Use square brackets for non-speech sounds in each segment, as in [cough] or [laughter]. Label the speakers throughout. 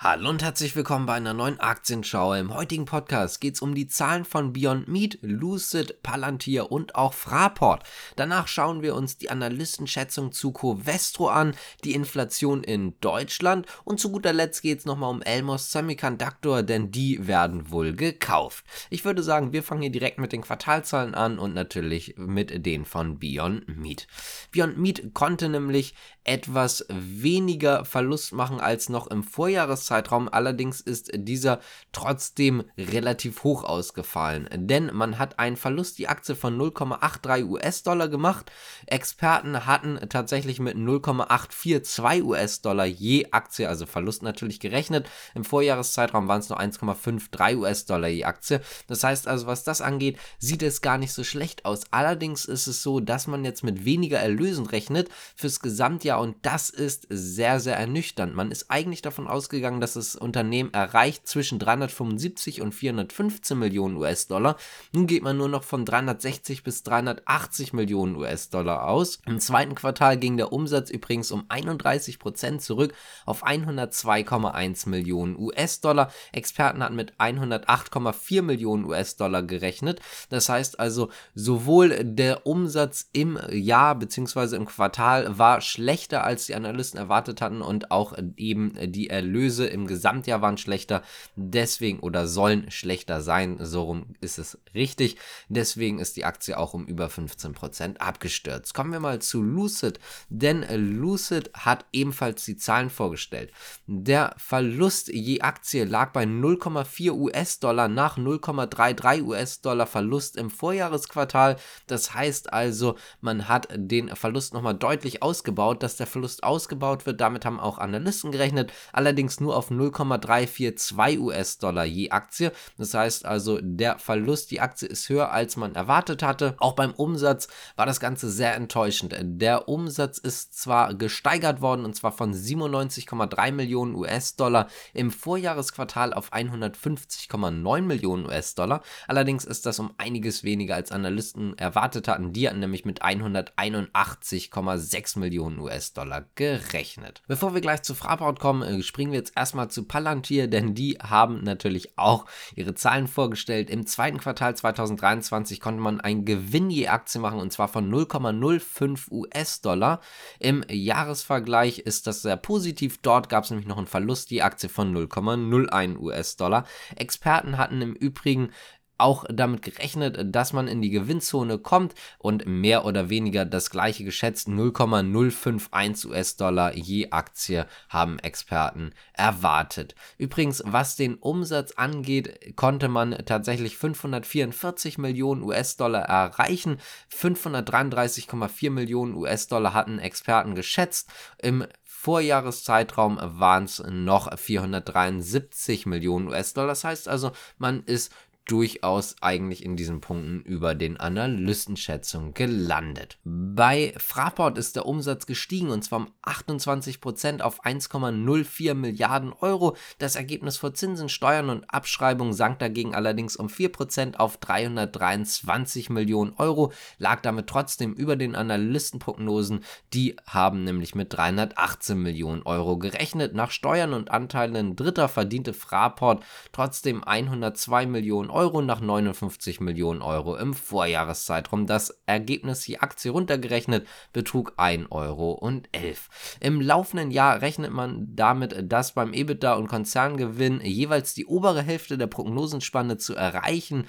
Speaker 1: Hallo und herzlich willkommen bei einer neuen Aktienschau. Im heutigen Podcast geht es um die Zahlen von Beyond Meat, Lucid, Palantir und auch Fraport. Danach schauen wir uns die Analystenschätzung zu Covestro an, die Inflation in Deutschland und zu guter Letzt geht es nochmal um Elmos Semiconductor, denn die werden wohl gekauft. Ich würde sagen, wir fangen hier direkt mit den Quartalzahlen an und natürlich mit denen von Beyond Meat. Beyond Meat konnte nämlich etwas weniger Verlust machen als noch im Vorjahreszeitraum. Allerdings ist dieser trotzdem relativ hoch ausgefallen, denn man hat einen Verlust die Aktie von 0,83 US-Dollar gemacht. Experten hatten tatsächlich mit 0,842 US-Dollar je Aktie, also Verlust natürlich gerechnet. Im Vorjahreszeitraum waren es nur 1,53 US-Dollar je Aktie. Das heißt also, was das angeht, sieht es gar nicht so schlecht aus. Allerdings ist es so, dass man jetzt mit weniger Erlösen rechnet fürs Gesamtjahr und das ist sehr, sehr ernüchternd. Man ist eigentlich davon ausgegangen, dass das Unternehmen erreicht zwischen 375 und 415 Millionen US-Dollar. Nun geht man nur noch von 360 bis 380 Millionen US-Dollar aus. Im zweiten Quartal ging der Umsatz übrigens um 31 Prozent zurück auf 102,1 Millionen US-Dollar. Experten hatten mit 108,4 Millionen US-Dollar gerechnet. Das heißt also, sowohl der Umsatz im Jahr bzw. im Quartal war schlecht schlechter als die Analysten erwartet hatten und auch eben die Erlöse im Gesamtjahr waren schlechter, deswegen oder sollen schlechter sein, so rum ist es richtig. Deswegen ist die Aktie auch um über 15% abgestürzt. Kommen wir mal zu Lucid, denn Lucid hat ebenfalls die Zahlen vorgestellt. Der Verlust je Aktie lag bei 0,4 US-Dollar nach 0,33 US-Dollar Verlust im Vorjahresquartal. Das heißt also, man hat den Verlust nochmal deutlich ausgebaut. Das der Verlust ausgebaut wird. Damit haben auch Analysten gerechnet, allerdings nur auf 0,342 US-Dollar je Aktie. Das heißt also, der Verlust, die Aktie ist höher, als man erwartet hatte. Auch beim Umsatz war das Ganze sehr enttäuschend. Der Umsatz ist zwar gesteigert worden und zwar von 97,3 Millionen US-Dollar im Vorjahresquartal auf 150,9 Millionen US-Dollar. Allerdings ist das um einiges weniger als Analysten erwartet hatten. Die hatten nämlich mit 181,6 Millionen US-Dollar gerechnet. Bevor wir gleich zu Fraport kommen, äh, springen wir jetzt erstmal zu Palantir, denn die haben natürlich auch ihre Zahlen vorgestellt. Im zweiten Quartal 2023 konnte man einen Gewinn je Aktie machen und zwar von 0,05 US-Dollar. Im Jahresvergleich ist das sehr positiv. Dort gab es nämlich noch einen Verlust je Aktie von 0,01 US-Dollar. Experten hatten im Übrigen auch damit gerechnet, dass man in die Gewinnzone kommt und mehr oder weniger das gleiche geschätzt 0,051 US-Dollar je Aktie haben Experten erwartet. Übrigens, was den Umsatz angeht, konnte man tatsächlich 544 Millionen US-Dollar erreichen. 533,4 Millionen US-Dollar hatten Experten geschätzt. Im Vorjahreszeitraum waren es noch 473 Millionen US-Dollar. Das heißt also, man ist durchaus eigentlich in diesen Punkten über den Analystenschätzungen gelandet. Bei Fraport ist der Umsatz gestiegen und zwar um 28% auf 1,04 Milliarden Euro. Das Ergebnis vor Zinsen, Steuern und Abschreibung sank dagegen allerdings um 4% auf 323 Millionen Euro, lag damit trotzdem über den Analystenprognosen. Die haben nämlich mit 318 Millionen Euro gerechnet. Nach Steuern und Anteilen dritter verdiente Fraport trotzdem 102 Millionen Euro. Euro nach 59 Millionen Euro im Vorjahreszeitraum. Das Ergebnis die Aktie runtergerechnet betrug 1 Euro und 11. Im laufenden Jahr rechnet man damit, dass beim EBITDA und Konzerngewinn jeweils die obere Hälfte der Prognosenspanne zu erreichen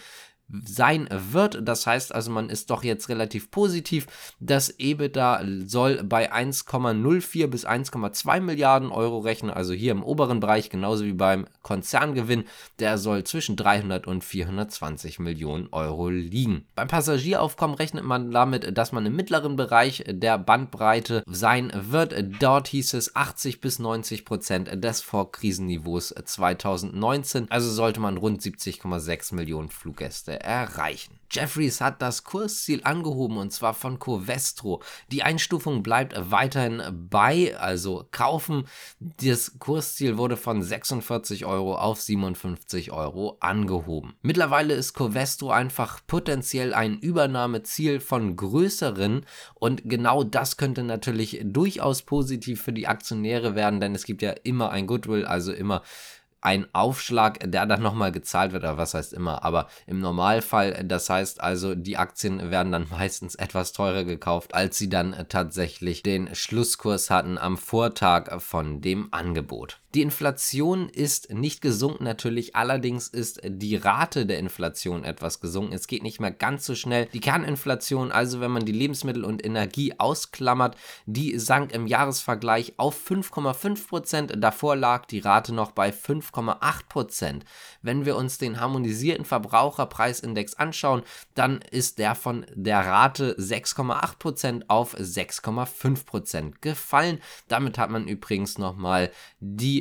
Speaker 1: sein wird. Das heißt also, man ist doch jetzt relativ positiv. Das EBITDA soll bei 1,04 bis 1,2 Milliarden Euro rechnen, also hier im oberen Bereich, genauso wie beim Konzerngewinn. Der soll zwischen 300 und 420 Millionen Euro liegen. Beim Passagieraufkommen rechnet man damit, dass man im mittleren Bereich der Bandbreite sein wird. Dort hieß es 80 bis 90 Prozent des Vorkrisenniveaus 2019. Also sollte man rund 70,6 Millionen Fluggäste erreichen. Jeffries hat das Kursziel angehoben und zwar von Covestro. Die Einstufung bleibt weiterhin bei, also kaufen. Das Kursziel wurde von 46 Euro auf 57 Euro angehoben. Mittlerweile ist Covestro einfach potenziell ein Übernahmeziel von größeren und genau das könnte natürlich durchaus positiv für die Aktionäre werden, denn es gibt ja immer ein Goodwill, also immer ein Aufschlag, der dann nochmal gezahlt wird, oder was heißt immer, aber im Normalfall, das heißt also, die Aktien werden dann [laughs] meistens etwas teurer gekauft, als sie dann tatsächlich den Schlusskurs hatten am Vortag von dem Angebot. Die Inflation ist nicht gesunken natürlich, allerdings ist die Rate der Inflation etwas gesunken. Es geht nicht mehr ganz so schnell. Die Kerninflation, also wenn man die Lebensmittel und Energie ausklammert, die sank im Jahresvergleich auf 5,5 Prozent. Davor lag die Rate noch bei 5,8 Prozent. Wenn wir uns den harmonisierten Verbraucherpreisindex anschauen, dann ist der von der Rate 6,8 Prozent auf 6,5 Prozent gefallen. Damit hat man übrigens nochmal die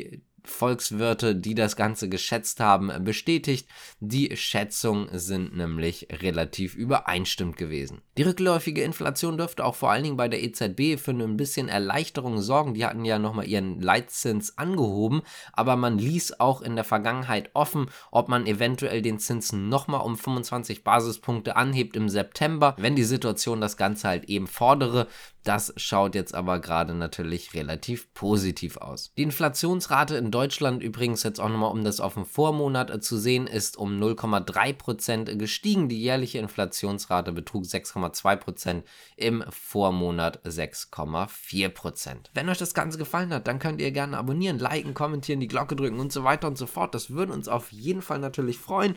Speaker 1: Volkswirte, die das Ganze geschätzt haben, bestätigt. Die Schätzungen sind nämlich relativ übereinstimmend gewesen. Die rückläufige Inflation dürfte auch vor allen Dingen bei der EZB für ein bisschen Erleichterung sorgen. Die hatten ja nochmal ihren Leitzins angehoben, aber man ließ auch in der Vergangenheit offen, ob man eventuell den Zins nochmal um 25 Basispunkte anhebt im September, wenn die Situation das Ganze halt eben fordere. Das schaut jetzt aber gerade natürlich relativ positiv aus. Die Inflationsrate in Deutschland übrigens jetzt auch nochmal, um das auf den Vormonat äh, zu sehen, ist um 0,3% gestiegen. Die jährliche Inflationsrate betrug 6,2%, im Vormonat 6,4%. Wenn euch das Ganze gefallen hat, dann könnt ihr gerne abonnieren, liken, kommentieren, die Glocke drücken und so weiter und so fort. Das würde uns auf jeden Fall natürlich freuen.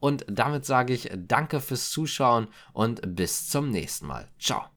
Speaker 1: Und damit sage ich danke fürs Zuschauen und bis zum nächsten Mal. Ciao.